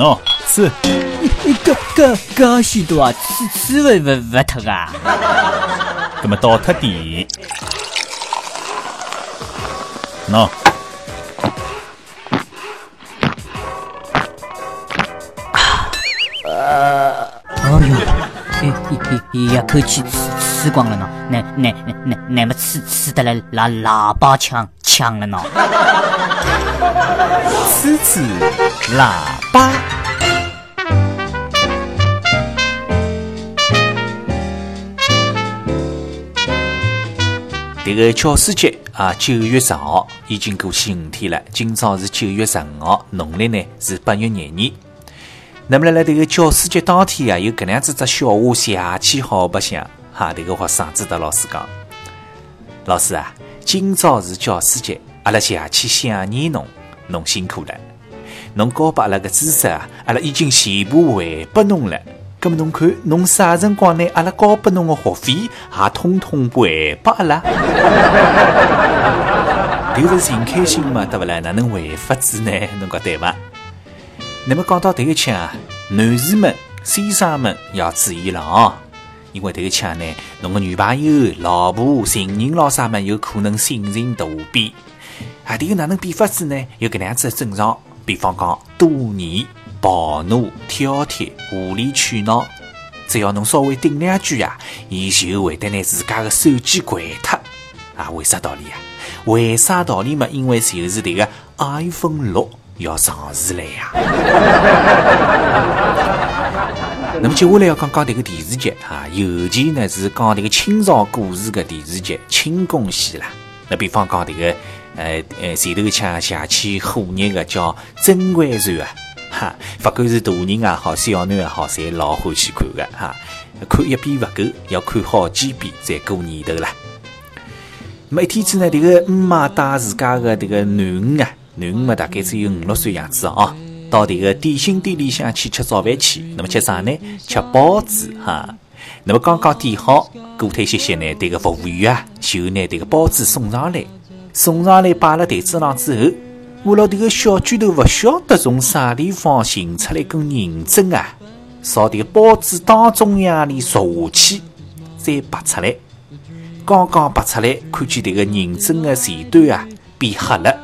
喏，吃。搿搿搿许多啊，吃吃勿勿勿脱啊！搿么倒脱点。喏。一口气吃吃光了呢，那那那那么吃吃得来喇喇叭腔腔了呢？吃吃喇叭。这个教师节啊，九月十号已经过去五天了，今朝是九月十五号，农历呢是八月廿二。那么辣这个教师节当天啊，有搿能样子只笑话，邪气好白相哈。这个学生子对老师讲：“老师啊，今朝是教师节，阿拉邪气想念侬，侬辛苦了。侬教拨阿拉个知识啊，阿拉已经全部还拨侬了。葛么侬看，侬啥辰光呢？阿拉交拨侬个学费也统统还拨阿拉。迭个是寻开心嘛，对勿啦？哪能还法子呢？侬讲对伐？”那么讲到迭个枪啊，男士们、先生们要注意了啊！因为迭个枪呢，侬个女朋友、老婆、情人、老啥们有可能心情大变啊！这个哪能变法子呢？有搿能样子的征兆，比方讲多疑、暴怒、挑剔、无理取闹，只要侬稍微顶两句啊，伊就会得拿自家的手机关脱啊！为啥道理啊？为啥道理嘛？因为就是这个 iPhone 六。要上市了呀！那么接下来要讲讲这个电视剧啊，尤其呢是讲这个清朝故事的电视剧《清宫戏》啦。那比方讲这个呃呃前头腔下起火热的叫《甄嬛传》啊，哈，不管是大人也好，小囡也好，侪老欢喜看的哈。看一遍不够，要看好几遍才过年头啦。那么一天子呢，这个姆妈带自家的这个囡恩啊。囡恩嘛，大概只有五六岁样子啊，到这个点心店里向去吃早饭去。那么吃啥呢？吃包子哈。那么刚刚点好，过脱歇歇呢，这个服务员啊，就拿这个包子送上来，送上来摆了台子上之后，我老迭个小巨头不晓得从啥地方寻出来根银针啊，朝迭个包子当中央里戳下去，再拔出来。刚刚拔出来，看见迭个银针的前端啊变黑了。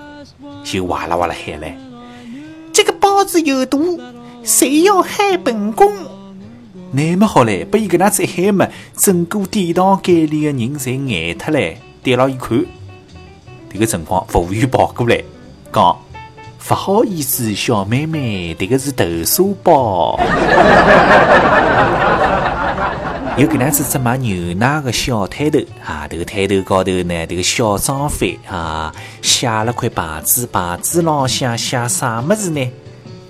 就哇啦哇啦喊嘞！这个包子有毒，谁要害本宫？那么好嘞，被伊搿能样子一喊嘛，整个殿堂间里的人侪呆脱嘞，对牢一看，迭个情况，服务员跑过来讲：“不好意思，小妹妹，这个是豆沙包。”有搿能子只卖牛奶个小摊头啊，这个摊头高头呢，这个小商贩啊，写了块牌子，牌子浪向写啥么子呢？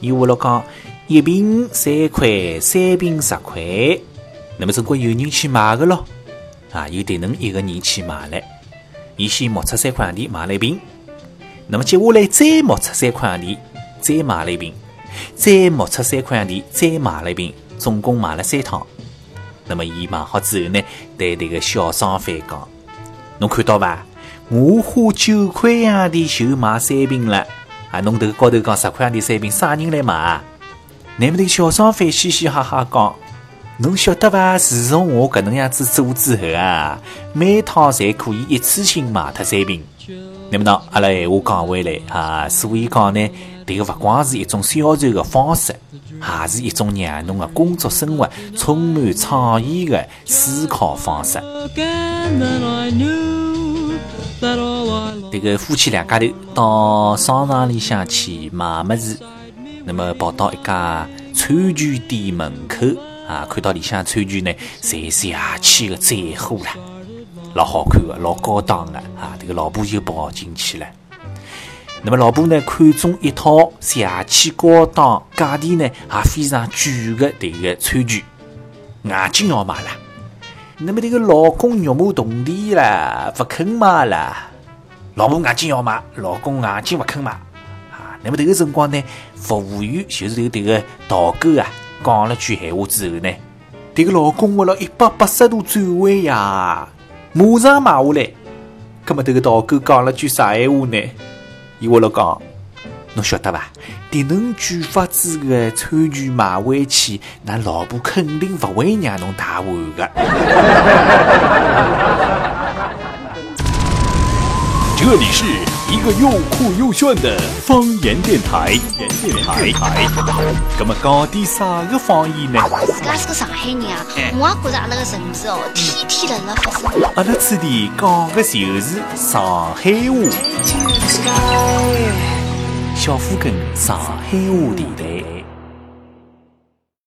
伊话了讲，一瓶三块，三瓶十块。那么总归有人去买个咯，啊，有得能一个人去买了。伊先摸出三块洋钿买了一瓶，那么接下来再冒出三块洋钿，再买了一瓶，再冒出三块洋钿，再买了一瓶，总共买了三趟。那么，伊买好之后呢，对这个小商贩讲：“侬看到伐？我花九块洋钿就买三瓶了。啊，侬这个高头讲十块洋钿三瓶，啥人来买啊？”那么，这个小商贩嘻嘻哈哈讲：“侬晓得伐？自从我搿能样子做之后啊，每趟侪可以一次性买脱三瓶。那么呢，阿拉闲话讲回来啊，所以讲呢，这个勿光是一种销售的方式。”还是一种让侬的工作生活充满创意的思考方式。这个夫妻两家头到商场里向去买么子，那么跑到一家餐具店门口啊，看到里向餐具呢，侪是洋气的载货啦，老好看的，老高档的啊，这个老婆就跑进去了。那么老婆呢，看中一套洋气高档、价钿呢也非常贵的这个餐具，眼睛要买了。那么这个老公肉麻动地了，不肯买了。老婆眼睛要买，老公眼睛不肯买。啊，那么这个辰光呢，服务员就是这个这个导购啊，讲了句闲话之后呢，这个老公为了一百八十度转弯呀，马上买下来。那么这个导购讲了句啥闲话呢？伊话了讲，侬晓得伐？迭能句法子的餐具买回去，那老婆肯定勿会让侬打完个。这里是一个又酷又炫的方言电台。方言电台，那么讲点啥个方言呢？自家是个上海人啊，我也觉着阿拉个城市哦，天天辣辣发生。阿拉此地讲的就是上海话。小虎根上海话电台。